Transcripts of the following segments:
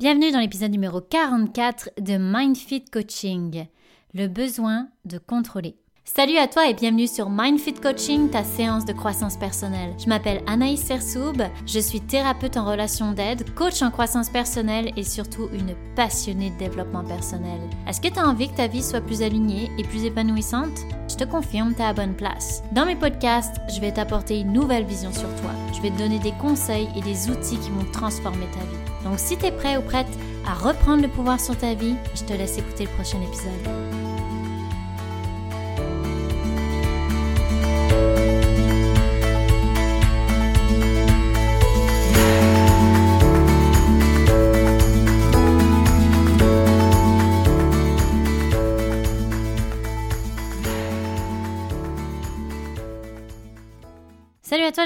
Bienvenue dans l'épisode numéro 44 de MindFit Coaching, le besoin de contrôler. Salut à toi et bienvenue sur MindFit Coaching, ta séance de croissance personnelle. Je m'appelle Anaïs Sersoub, je suis thérapeute en relation d'aide, coach en croissance personnelle et surtout une passionnée de développement personnel. Est-ce que tu as envie que ta vie soit plus alignée et plus épanouissante? Je te confirme, tu à bonne place. Dans mes podcasts, je vais t'apporter une nouvelle vision sur toi. Je vais te donner des conseils et des outils qui vont transformer ta vie. Donc si tu es prêt ou prête à reprendre le pouvoir sur ta vie, je te laisse écouter le prochain épisode.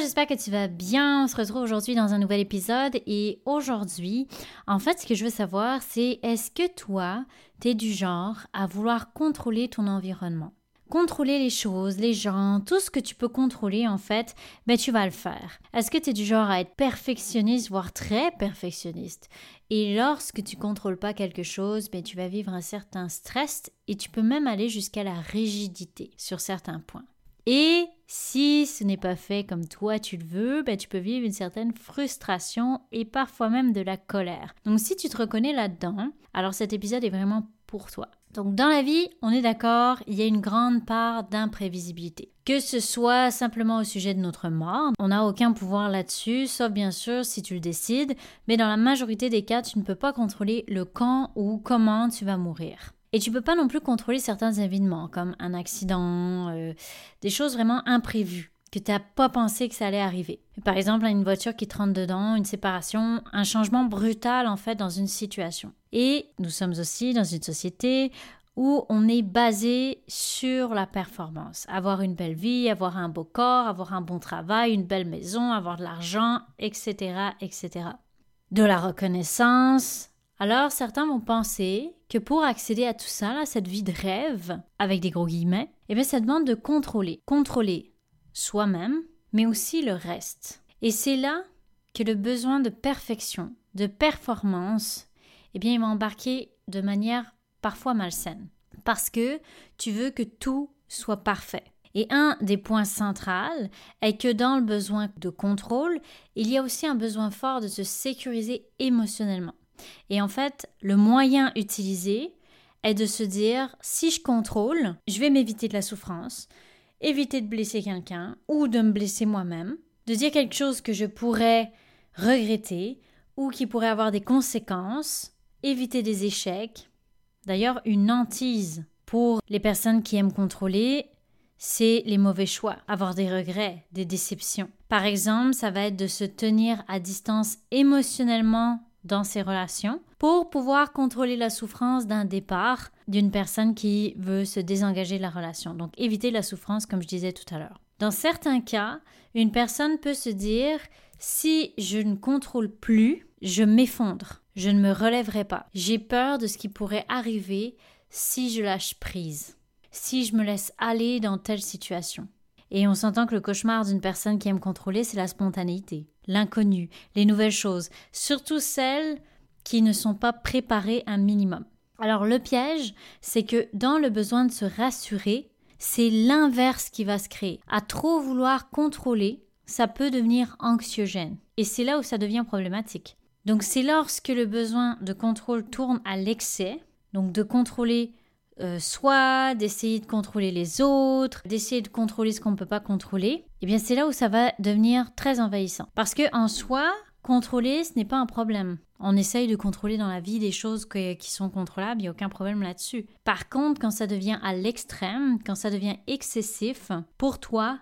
J'espère que tu vas bien. On se retrouve aujourd'hui dans un nouvel épisode et aujourd'hui, en fait, ce que je veux savoir, c'est est-ce que toi, tu es du genre à vouloir contrôler ton environnement? Contrôler les choses, les gens, tout ce que tu peux contrôler en fait, ben tu vas le faire. Est-ce que tu es du genre à être perfectionniste, voire très perfectionniste? Et lorsque tu contrôles pas quelque chose, ben tu vas vivre un certain stress et tu peux même aller jusqu'à la rigidité sur certains points. Et si ce n'est pas fait comme toi tu le veux, ben, tu peux vivre une certaine frustration et parfois même de la colère. Donc si tu te reconnais là-dedans, alors cet épisode est vraiment pour toi. Donc dans la vie, on est d'accord, il y a une grande part d'imprévisibilité. Que ce soit simplement au sujet de notre mort, on n'a aucun pouvoir là-dessus, sauf bien sûr si tu le décides, mais dans la majorité des cas, tu ne peux pas contrôler le quand ou comment tu vas mourir. Et tu peux pas non plus contrôler certains événements, comme un accident, euh, des choses vraiment imprévues que tu n'as pas pensé que ça allait arriver. Par exemple, une voiture qui te rentre dedans, une séparation, un changement brutal en fait dans une situation. Et nous sommes aussi dans une société où on est basé sur la performance. Avoir une belle vie, avoir un beau corps, avoir un bon travail, une belle maison, avoir de l'argent, etc., etc. De la reconnaissance, alors certains vont penser que pour accéder à tout ça, à cette vie de rêve, avec des gros guillemets, eh bien ça demande de contrôler. Contrôler soi-même, mais aussi le reste. Et c'est là que le besoin de perfection, de performance, eh bien il va embarquer de manière parfois malsaine. Parce que tu veux que tout soit parfait. Et un des points centraux est que dans le besoin de contrôle, il y a aussi un besoin fort de se sécuriser émotionnellement. Et en fait, le moyen utilisé est de se dire si je contrôle, je vais m'éviter de la souffrance, éviter de blesser quelqu'un ou de me blesser moi-même, de dire quelque chose que je pourrais regretter ou qui pourrait avoir des conséquences, éviter des échecs. D'ailleurs, une hantise pour les personnes qui aiment contrôler, c'est les mauvais choix, avoir des regrets, des déceptions. Par exemple, ça va être de se tenir à distance émotionnellement dans ses relations pour pouvoir contrôler la souffrance d'un départ d'une personne qui veut se désengager de la relation. Donc éviter la souffrance comme je disais tout à l'heure. Dans certains cas, une personne peut se dire si je ne contrôle plus, je m'effondre, je ne me relèverai pas. J'ai peur de ce qui pourrait arriver si je lâche prise, si je me laisse aller dans telle situation. Et on s'entend que le cauchemar d'une personne qui aime contrôler, c'est la spontanéité, l'inconnu, les nouvelles choses, surtout celles qui ne sont pas préparées un minimum. Alors le piège, c'est que dans le besoin de se rassurer, c'est l'inverse qui va se créer. À trop vouloir contrôler, ça peut devenir anxiogène. Et c'est là où ça devient problématique. Donc c'est lorsque le besoin de contrôle tourne à l'excès, donc de contrôler euh, soit d'essayer de contrôler les autres, d'essayer de contrôler ce qu'on ne peut pas contrôler, eh bien c'est là où ça va devenir très envahissant. Parce que en soi, contrôler, ce n'est pas un problème. On essaye de contrôler dans la vie des choses qui sont contrôlables, il n'y a aucun problème là-dessus. Par contre, quand ça devient à l'extrême, quand ça devient excessif pour toi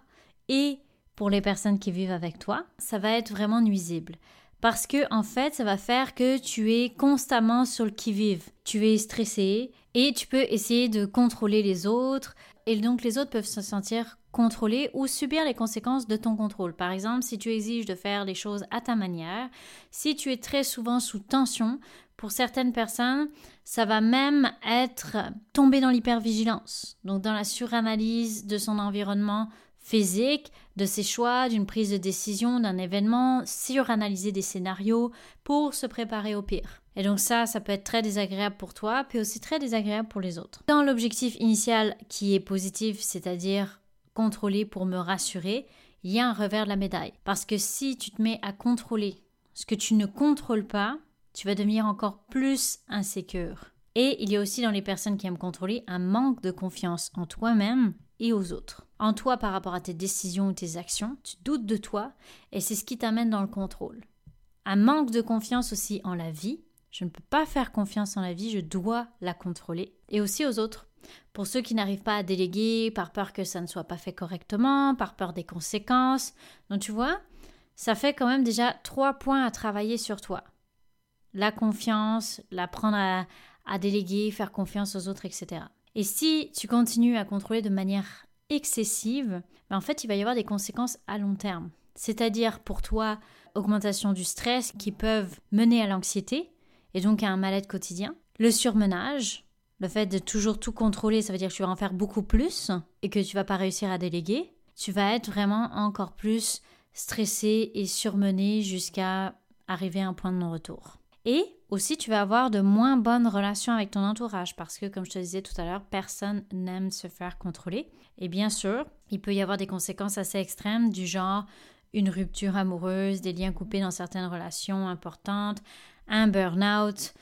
et pour les personnes qui vivent avec toi, ça va être vraiment nuisible parce que en fait, ça va faire que tu es constamment sur le qui-vive. Tu es stressé et tu peux essayer de contrôler les autres et donc les autres peuvent se sentir contrôlés ou subir les conséquences de ton contrôle. Par exemple, si tu exiges de faire les choses à ta manière, si tu es très souvent sous tension, pour certaines personnes, ça va même être tomber dans l'hypervigilance, donc dans la suranalyse de son environnement physique, de ses choix, d'une prise de décision, d'un événement, suranalyser des scénarios pour se préparer au pire. Et donc ça, ça peut être très désagréable pour toi, puis aussi très désagréable pour les autres. Dans l'objectif initial qui est positif, c'est-à-dire contrôler pour me rassurer, il y a un revers de la médaille. Parce que si tu te mets à contrôler ce que tu ne contrôles pas, tu vas devenir encore plus insécure. Et il y a aussi dans les personnes qui aiment contrôler un manque de confiance en toi-même et aux autres. En toi par rapport à tes décisions ou tes actions, tu doutes de toi et c'est ce qui t'amène dans le contrôle. Un manque de confiance aussi en la vie. Je ne peux pas faire confiance en la vie, je dois la contrôler. Et aussi aux autres. Pour ceux qui n'arrivent pas à déléguer par peur que ça ne soit pas fait correctement, par peur des conséquences. Donc tu vois, ça fait quand même déjà trois points à travailler sur toi. La confiance, l'apprendre à, à déléguer, faire confiance aux autres, etc. Et si tu continues à contrôler de manière excessive, ben en fait, il va y avoir des conséquences à long terme. C'est-à-dire pour toi, augmentation du stress qui peuvent mener à l'anxiété et donc à un mal-être quotidien. Le surmenage, le fait de toujours tout contrôler, ça veut dire que tu vas en faire beaucoup plus et que tu vas pas réussir à déléguer. Tu vas être vraiment encore plus stressé et surmené jusqu'à arriver à un point de non-retour. Et aussi, tu vas avoir de moins bonnes relations avec ton entourage parce que, comme je te disais tout à l'heure, personne n'aime se faire contrôler. Et bien sûr, il peut y avoir des conséquences assez extrêmes du genre une rupture amoureuse, des liens coupés dans certaines relations importantes, un burn-out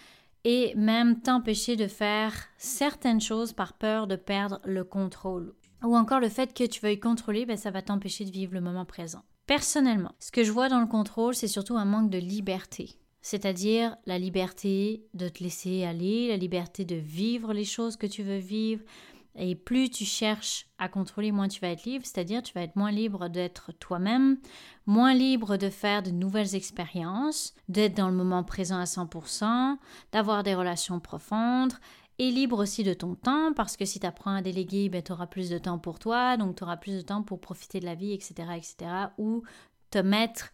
et même t'empêcher de faire certaines choses par peur de perdre le contrôle. Ou encore le fait que tu veuilles contrôler, ben, ça va t'empêcher de vivre le moment présent. Personnellement, ce que je vois dans le contrôle, c'est surtout un manque de liberté c'est-à-dire la liberté de te laisser aller, la liberté de vivre les choses que tu veux vivre. Et plus tu cherches à contrôler, moins tu vas être libre, c'est-à-dire tu vas être moins libre d'être toi-même, moins libre de faire de nouvelles expériences, d'être dans le moment présent à 100%, d'avoir des relations profondes, et libre aussi de ton temps, parce que si tu apprends à déléguer, ben, tu auras plus de temps pour toi, donc tu auras plus de temps pour profiter de la vie, etc., etc., ou te mettre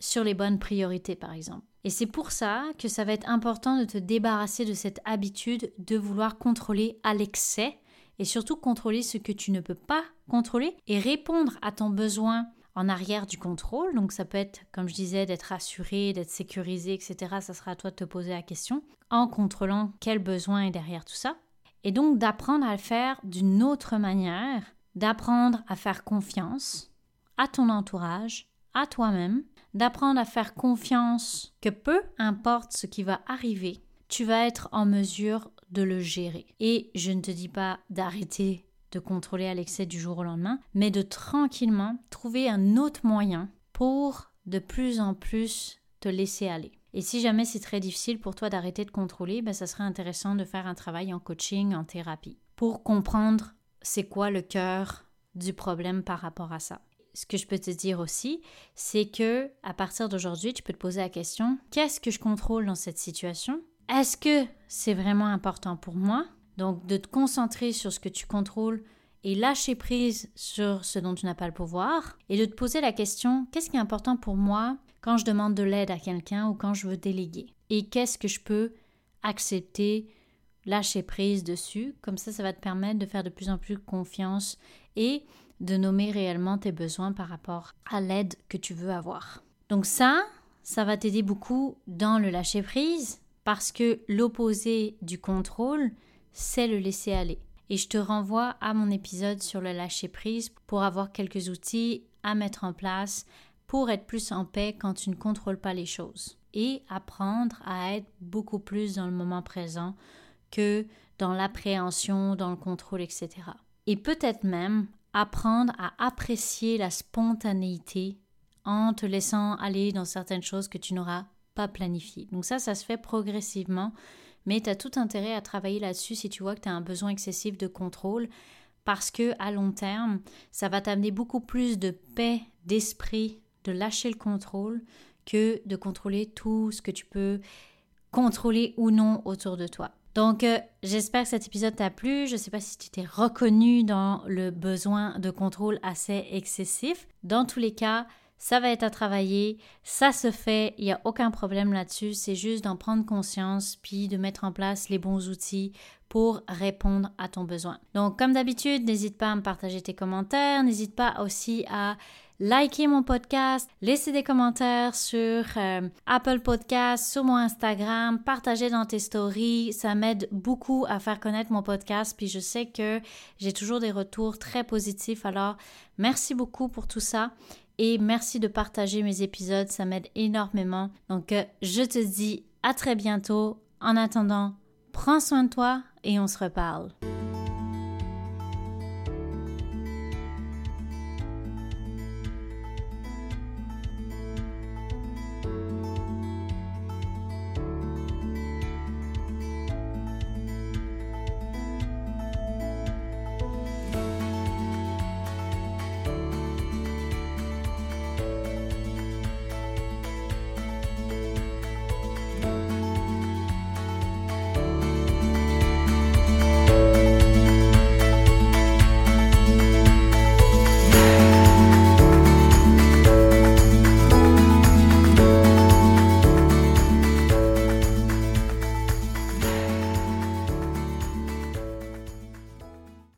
sur les bonnes priorités, par exemple. Et c'est pour ça que ça va être important de te débarrasser de cette habitude de vouloir contrôler à l'excès et surtout contrôler ce que tu ne peux pas contrôler et répondre à ton besoin en arrière du contrôle. Donc ça peut être, comme je disais, d'être assuré, d'être sécurisé, etc. Ça sera à toi de te poser la question en contrôlant quel besoin est derrière tout ça. Et donc d'apprendre à le faire d'une autre manière, d'apprendre à faire confiance à ton entourage, à toi-même, d'apprendre à faire confiance que peu importe ce qui va arriver, tu vas être en mesure de le gérer. Et je ne te dis pas d'arrêter de contrôler à l'excès du jour au lendemain, mais de tranquillement trouver un autre moyen pour de plus en plus te laisser aller. Et si jamais c'est très difficile pour toi d'arrêter de contrôler, ben ça serait intéressant de faire un travail en coaching, en thérapie, pour comprendre c'est quoi le cœur du problème par rapport à ça ce que je peux te dire aussi, c'est que à partir d'aujourd'hui, tu peux te poser la question qu'est-ce que je contrôle dans cette situation? Est-ce que c'est vraiment important pour moi? Donc de te concentrer sur ce que tu contrôles et lâcher prise sur ce dont tu n'as pas le pouvoir et de te poser la question qu'est-ce qui est important pour moi quand je demande de l'aide à quelqu'un ou quand je veux déléguer? Et qu'est-ce que je peux accepter lâcher prise dessus? Comme ça, ça va te permettre de faire de plus en plus confiance et de nommer réellement tes besoins par rapport à l'aide que tu veux avoir. Donc ça, ça va t'aider beaucoup dans le lâcher prise parce que l'opposé du contrôle, c'est le laisser aller. Et je te renvoie à mon épisode sur le lâcher prise pour avoir quelques outils à mettre en place pour être plus en paix quand tu ne contrôles pas les choses et apprendre à être beaucoup plus dans le moment présent que dans l'appréhension, dans le contrôle, etc. Et peut-être même apprendre à apprécier la spontanéité en te laissant aller dans certaines choses que tu n'auras pas planifiées. Donc ça, ça se fait progressivement, mais tu as tout intérêt à travailler là-dessus si tu vois que tu as un besoin excessif de contrôle, parce que à long terme, ça va t'amener beaucoup plus de paix d'esprit, de lâcher le contrôle, que de contrôler tout ce que tu peux contrôler ou non autour de toi. Donc, euh, j'espère que cet épisode t'a plu. Je ne sais pas si tu t'es reconnu dans le besoin de contrôle assez excessif. Dans tous les cas, ça va être à travailler, ça se fait, il n'y a aucun problème là-dessus, c'est juste d'en prendre conscience puis de mettre en place les bons outils pour répondre à ton besoin. Donc comme d'habitude, n'hésite pas à me partager tes commentaires, n'hésite pas aussi à liker mon podcast, laisser des commentaires sur euh, Apple Podcast, sur mon Instagram, partager dans tes stories. Ça m'aide beaucoup à faire connaître mon podcast. Puis je sais que j'ai toujours des retours très positifs. Alors, merci beaucoup pour tout ça. Et merci de partager mes épisodes. Ça m'aide énormément. Donc, euh, je te dis à très bientôt. En attendant, prends soin de toi et on se reparle.